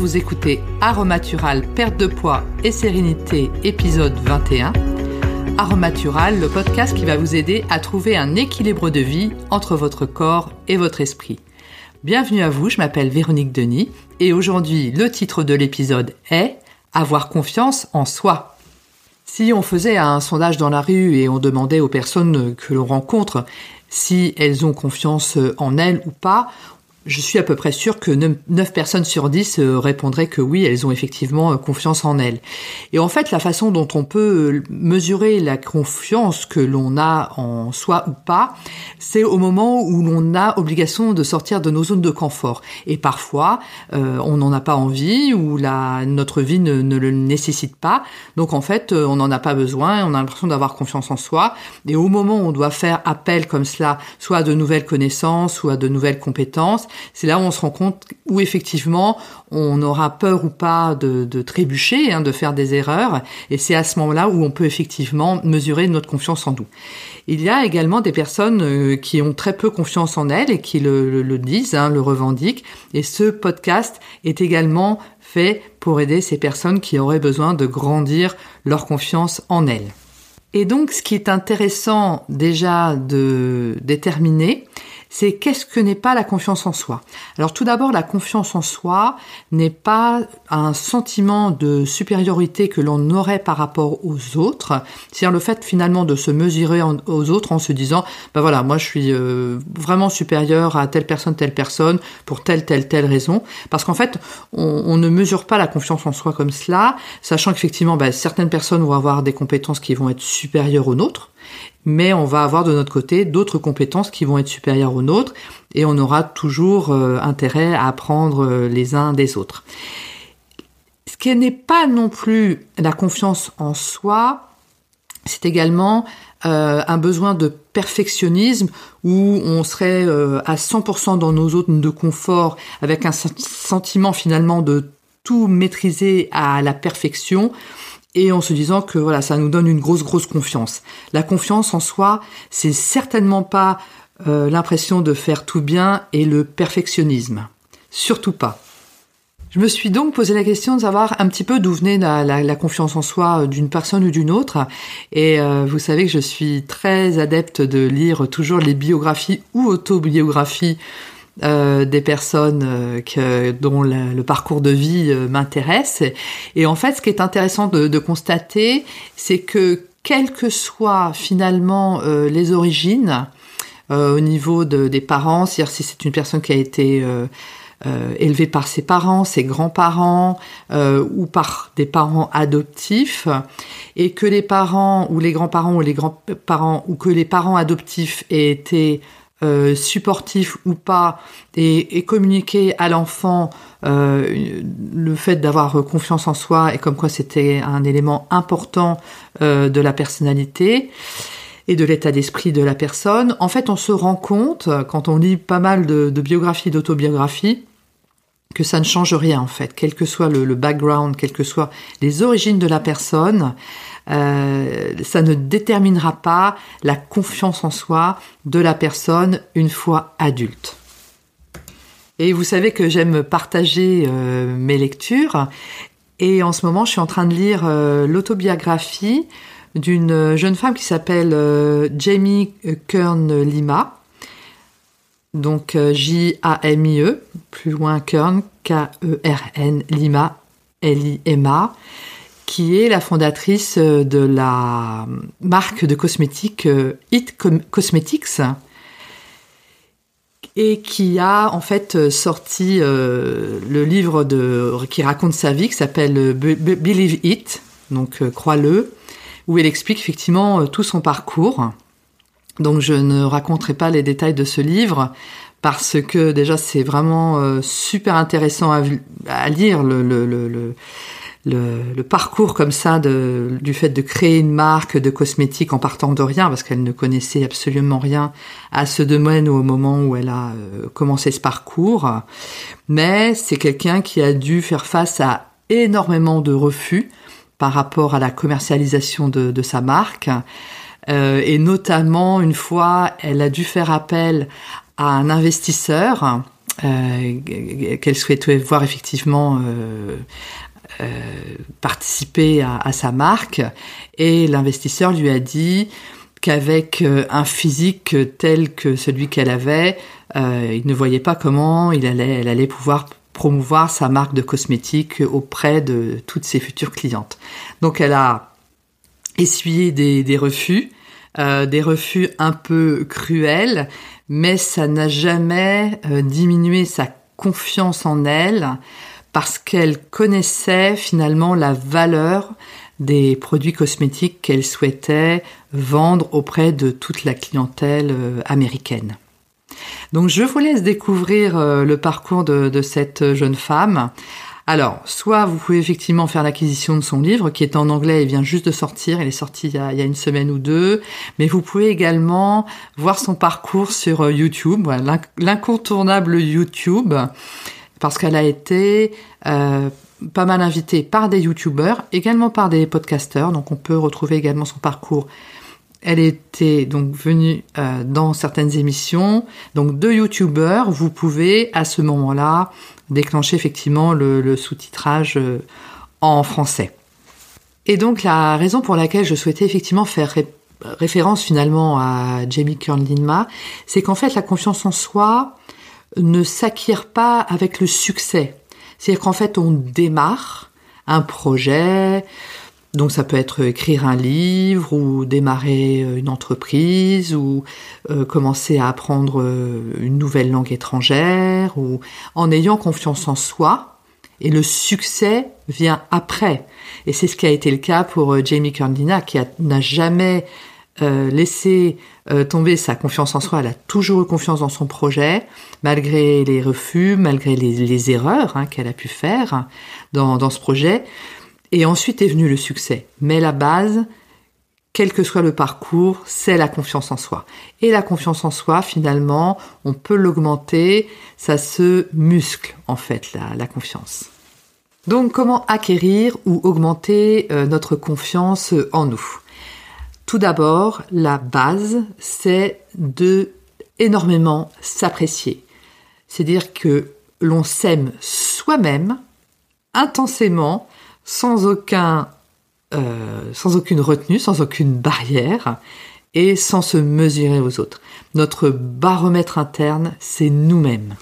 vous écoutez Aromatural, perte de poids et sérénité, épisode 21. Aromatural, le podcast qui va vous aider à trouver un équilibre de vie entre votre corps et votre esprit. Bienvenue à vous, je m'appelle Véronique Denis et aujourd'hui le titre de l'épisode est Avoir confiance en soi. Si on faisait un sondage dans la rue et on demandait aux personnes que l'on rencontre si elles ont confiance en elles ou pas, je suis à peu près sûre que 9 personnes sur 10 euh, répondraient que oui, elles ont effectivement euh, confiance en elles. Et en fait, la façon dont on peut euh, mesurer la confiance que l'on a en soi ou pas, c'est au moment où l'on a obligation de sortir de nos zones de confort. Et parfois, on n'en a pas envie ou la, notre vie ne, ne, le nécessite pas. Donc en fait, on n'en a pas besoin, on a l'impression d'avoir confiance en soi. Et au moment où on doit faire appel comme cela, soit à de nouvelles connaissances, soit à de nouvelles compétences, c'est là où on se rend compte où effectivement on aura peur ou pas de, trébucher, hein, de faire des erreurs, et c'est à ce moment-là où on peut effectivement mesurer notre confiance en nous. Il y a également des personnes euh, qui ont très peu confiance en elles et qui le, disent, hein, le revendiquent, et ce podcast est également fait pour aider ces personnes qui auraient besoin de grandir leur confiance en elles. Et donc, ce qui est intéressant déjà de déterminer, c'est qu'est-ce que n'est pas la confiance en soi. Alors tout d'abord, la confiance en soi n'est pas un sentiment de supériorité que l'on aurait par rapport aux autres, c'est-à-dire le fait finalement de se mesurer aux autres en se disant, ben voilà, moi je suis euh, vraiment supérieur à telle personne, telle personne, pour telle, telle, telle raison, parce qu'en fait, on, ne mesure pas la confiance en soi comme cela, sachant qu'effectivement, ben, certaines personnes vont avoir des compétences qui vont être supérieures aux nôtres, mais on va avoir de notre côté d'autres compétences qui vont être supérieures aux nôtres et on aura toujours euh, intérêt à apprendre euh, les uns des autres. Ce qui n'est pas non plus la confiance en soi, c'est également euh, un besoin de perfectionnisme où on serait à 100% dans nos zones de confort avec un sentiment finalement de tout maîtriser à la perfection et en se disant que voilà, ça nous donne une grosse grosse confiance. La confiance en soi, c'est certainement pas euh, l'impression de faire tout bien et le perfectionnisme. Surtout pas. Je me suis donc posé la question de savoir un petit peu d'où venait la, confiance en soi d'une personne ou d'une autre. Et euh, vous savez que je suis très adepte de lire toujours les biographies ou autobiographies euh, des personnes euh, que, dont le parcours de vie euh, m'intéresse. Et, en fait, ce qui est intéressant de, de constater, c'est que quelles que soient finalement les origines au niveau de, des parents, c'est-à-dire si c'est une personne qui a été élevée par ses parents, ses grands-parents ou par des parents adoptifs, et que les parents ou les grands-parents ou les grands-parents ou que les parents adoptifs aient été euh, supportif ou pas et, communiquer à l'enfant euh, le fait d'avoir confiance en soi et comme quoi c'était un élément important euh, de la personnalité et de l'état d'esprit de la personne. En fait, on se rend compte, quand on lit pas mal de biographies, d'autobiographies, que ça ne change rien en fait, quel que soit le, background, quelles que soient les origines de la personne, euh, ça ne déterminera pas la confiance en soi de la personne une fois adulte. Et vous savez que j'aime partager euh, mes lectures. Et en ce moment, je suis en train de lire euh, l'autobiographie d'une jeune femme qui s'appelle Jamie Kern Lima. Donc J-A-M-I-E, plus loin Kern, K-E-R-N, Lima, L-I-M-A qui est la fondatrice euh, de la marque de cosmétiques euh, It Cosmetics et qui a en fait euh, sorti le livre qui raconte sa vie qui s'appelle Believe It, donc crois-le, où elle explique effectivement tout son parcours. Donc je ne raconterai pas les détails de ce livre parce que déjà c'est vraiment super intéressant à, lire le, parcours comme ça du fait de créer une marque de cosmétiques en partant de rien, parce qu'elle ne connaissait absolument rien à ce domaine au moment où elle a euh, commencé ce parcours. Mais c'est quelqu'un qui a dû faire face à énormément de refus par rapport à la commercialisation de sa marque. Euh, et notamment, une fois, elle a dû faire appel à un investisseur qu'elle souhaitait voir effectivement participer à, sa marque. Et l'investisseur lui a dit qu'avec un physique tel que celui qu'elle avait, il ne voyait pas comment il elle allait pouvoir promouvoir sa marque de cosmétiques auprès de toutes ses futures clientes. Donc elle a essuyé des, refus, euh, des refus un peu cruels, mais ça n'a jamais euh, diminué sa confiance en elle parce qu'elle connaissait finalement la valeur des produits cosmétiques qu'elle souhaitait vendre auprès de toute la clientèle euh, américaine. Donc je vous laisse découvrir le parcours de, cette jeune femme. Alors, soit vous pouvez effectivement faire l'acquisition de son livre, qui est en anglais et vient juste de sortir, il est sorti il y, a, une semaine ou deux, mais vous pouvez également voir son parcours sur euh, YouTube, l'incontournable YouTube, parce qu'elle a été euh, pas mal invitée par des YouTubers, également par des podcasters, donc on peut retrouver également son parcours elle était donc venue euh, dans certaines émissions. Donc deux youtubeurs, vous pouvez à ce moment-là déclencher effectivement le, sous-titrage euh, en français. Et donc la raison pour laquelle je souhaitais effectivement faire référence finalement à Jamie Kern Linma, c'est qu'en fait la confiance en soi ne s'acquiert pas avec le succès. C'est-à-dire qu'en fait on démarre un projet, donc ça peut être écrire un livre ou démarrer euh, une entreprise ou euh, commencer à apprendre euh, une nouvelle langue étrangère ou en ayant confiance en soi et le succès vient après. Et c'est ce qui a été le cas pour Jamie Kernlina qui n'a jamais laissé tomber sa confiance en soi. Elle a toujours eu confiance dans son projet malgré les refus, malgré les, erreurs hein, qu'elle a pu faire dans, dans ce projet. Et ensuite est venu le succès. Mais la base, quel que soit le parcours, c'est la confiance en soi. Et la confiance en soi, finalement, on peut l'augmenter, ça se muscle en fait, la, confiance. Donc comment acquérir ou augmenter euh, notre confiance en nous? Tout d'abord, la base, c'est de énormément s'apprécier. C'est-à-dire que l'on s'aime soi-même intensément sans aucun, euh, sans aucune retenue, sans aucune barrière et sans se mesurer aux autres. Notre baromètre interne, c'est nous-mêmes.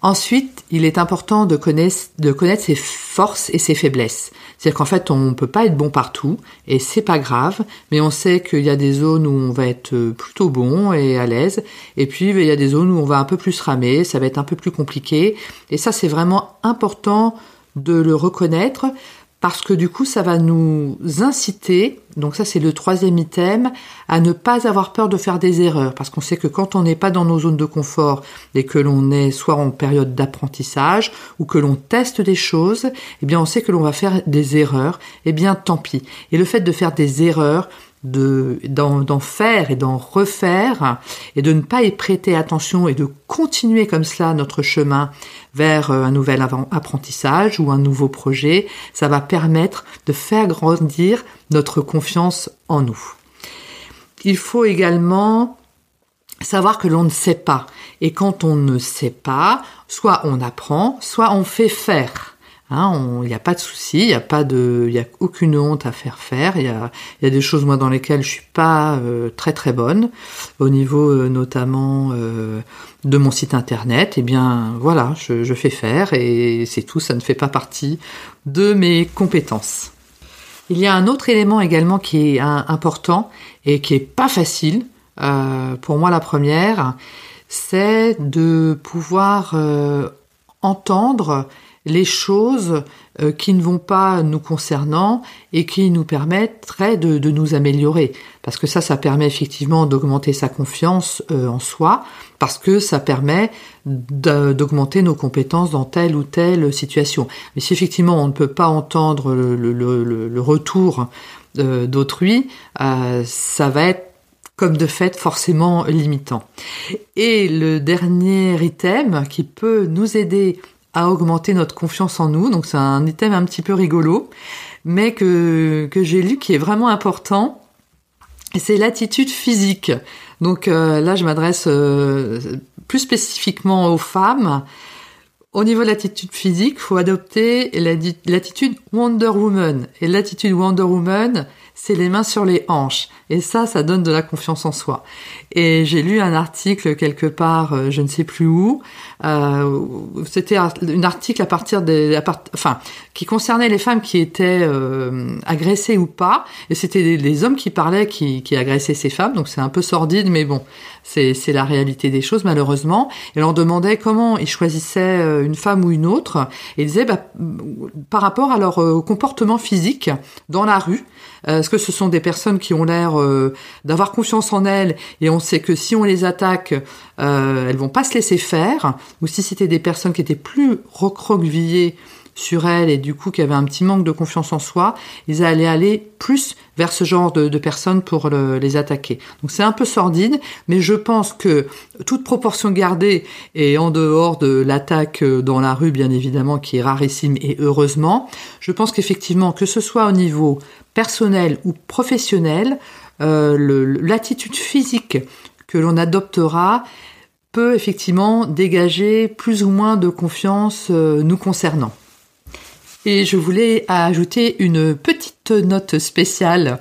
Ensuite, il est important de connaître, ses forces et ses faiblesses. C'est-à-dire qu'en fait, on ne peut pas être bon partout, et c'est pas grave, mais on sait qu'il y a des zones où on va être plutôt bon et à l'aise, et puis il y a des zones où on va un peu plus ramer, ça va être un peu plus compliqué, et ça c'est vraiment important de le reconnaître parce que du coup ça va nous inciter, donc ça c'est le troisième item, à ne pas avoir peur de faire des erreurs, parce qu'on sait que quand on n'est pas dans nos zones de confort et que l'on est soit en période d'apprentissage ou que l'on teste des choses, eh bien on sait que l'on va faire des erreurs, eh bien tant pis. Et le fait de faire des erreurs, de d'en faire et d'en refaire et de ne pas y prêter attention et de continuer comme cela notre chemin vers euh, un nouvel apprentissage ou un nouveau projet, ça va permettre de faire grandir notre confiance en nous. Il faut également savoir que l'on ne sait pas. Et quand on ne sait pas, soit on apprend, soit on fait faire. Hein, il n'y a pas de souci, il n'y a pas de, il y a aucune honte à faire faire. Il y a, y a des choses moi dans lesquelles je suis pas euh, très très bonne, au niveau euh, notamment euh, de mon site internet. Eh bien voilà, je, je fais faire et c'est tout. Ça ne fait pas partie de mes compétences. Il y a un autre élément également qui est important et qui est pas facile. pour moi, la première, c'est de pouvoir entendre les choses euh, qui ne vont pas nous concernant et qui nous permettraient de, nous améliorer. Parce que ça, ça permet effectivement d'augmenter sa confiance euh, en soi, parce que ça permet d'augmenter nos compétences dans telle ou telle situation. Mais si effectivement on ne peut pas entendre le, retour euh, d'autrui, ça va être comme de fait forcément limitant. Et le dernier item qui peut nous aider à augmenter notre confiance en nous. Donc c'est un item un petit peu rigolo, mais que, que j'ai lu qui est vraiment important. C'est l'attitude physique. Donc euh, là, je m'adresse euh, plus spécifiquement aux femmes, au niveau de l'attitude physique, faut adopter l'attitude Wonder Woman. Et l'attitude Wonder Woman, c'est les mains sur les hanches. Et ça, ça donne de la confiance en soi. Et j'ai lu un article quelque part, euh, je ne sais plus où. Euh, C'était un article à partir des, enfin, qui concernait les femmes qui étaient euh, agressées ou pas. Et c'était les, hommes qui parlaient, qui, qui agressaient ces femmes. Donc c'est un peu sordide, mais bon, c'est la réalité des choses malheureusement. Et on demandait comment ils choisissaient une femme ou une autre. Et ils disaient bah, par rapport à leur euh, comportement physique dans la rue. Est-ce que ce sont des personnes qui ont l'air d'avoir confiance en elles et on sait que si on les attaque, euh, elles vont pas se laisser faire, ou si c'était des personnes qui étaient plus recroquevillées sur elles et du coup qui avaient un petit manque de confiance en soi, ils allaient aller plus vers ce genre de, personnes pour les attaquer. Donc c'est un peu sordide, mais je pense que toute proportion gardée et en dehors de l'attaque dans la rue, bien évidemment, qui est rarissime et heureusement, je pense qu'effectivement, que ce soit au niveau personnel ou professionnel, euh, l'attitude physique que l'on adoptera peut effectivement dégager plus ou moins de confiance euh, nous concernant. Et je voulais ajouter une petite note spéciale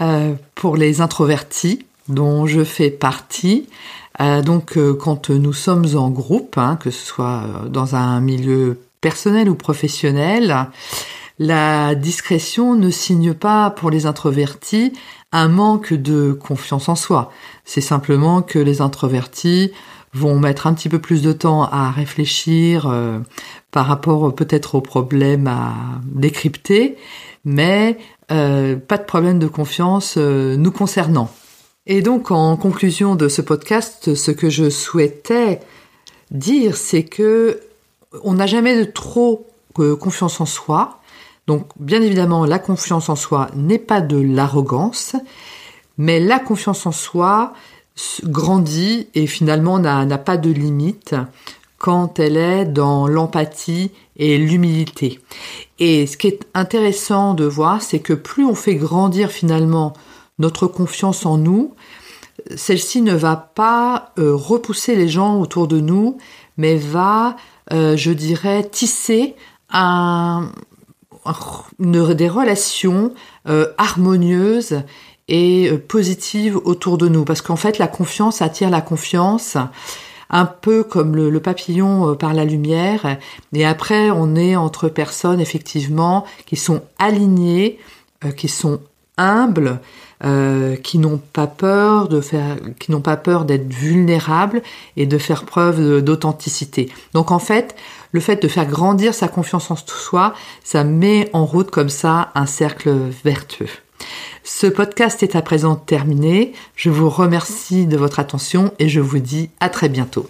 euh, pour les introvertis dont je fais partie. donc quand nous sommes en groupe, hein, que ce soit dans un milieu personnel ou professionnel, la discrétion ne signe pas pour les introvertis un manque de confiance en soi. C'est simplement que les introvertis vont mettre un petit peu plus de temps à réfléchir euh, par rapport peut-être aux problèmes à décrypter, mais euh, pas de problème de confiance euh, nous concernant. Et donc en conclusion de ce podcast, ce que je souhaitais dire, c'est que on n'a jamais trop confiance en soi, donc bien évidemment, la confiance en soi n'est pas de l'arrogance, mais la confiance en soi grandit et finalement n'a pas de limite quand elle est dans l'empathie et l'humilité. Et ce qui est intéressant de voir, c'est que plus on fait grandir finalement notre confiance en nous, celle-ci ne va pas euh, repousser les gens autour de nous, mais va, euh, je dirais, tisser des relations euh, harmonieuses et euh, positives autour de nous. Parce qu'en fait, la confiance attire la confiance, un peu comme le, papillon euh, par la lumière. Et après, on est entre personnes, effectivement, qui sont alignées, qui sont humbles, qui n'ont pas peur de faire, qui n'ont pas peur d'être vulnérables et de faire preuve d'authenticité. Donc en fait, le fait de faire grandir sa confiance en soi, ça met en route comme ça un cercle vertueux. Ce podcast est à présent terminé. Je vous remercie de votre attention et je vous dis à très bientôt.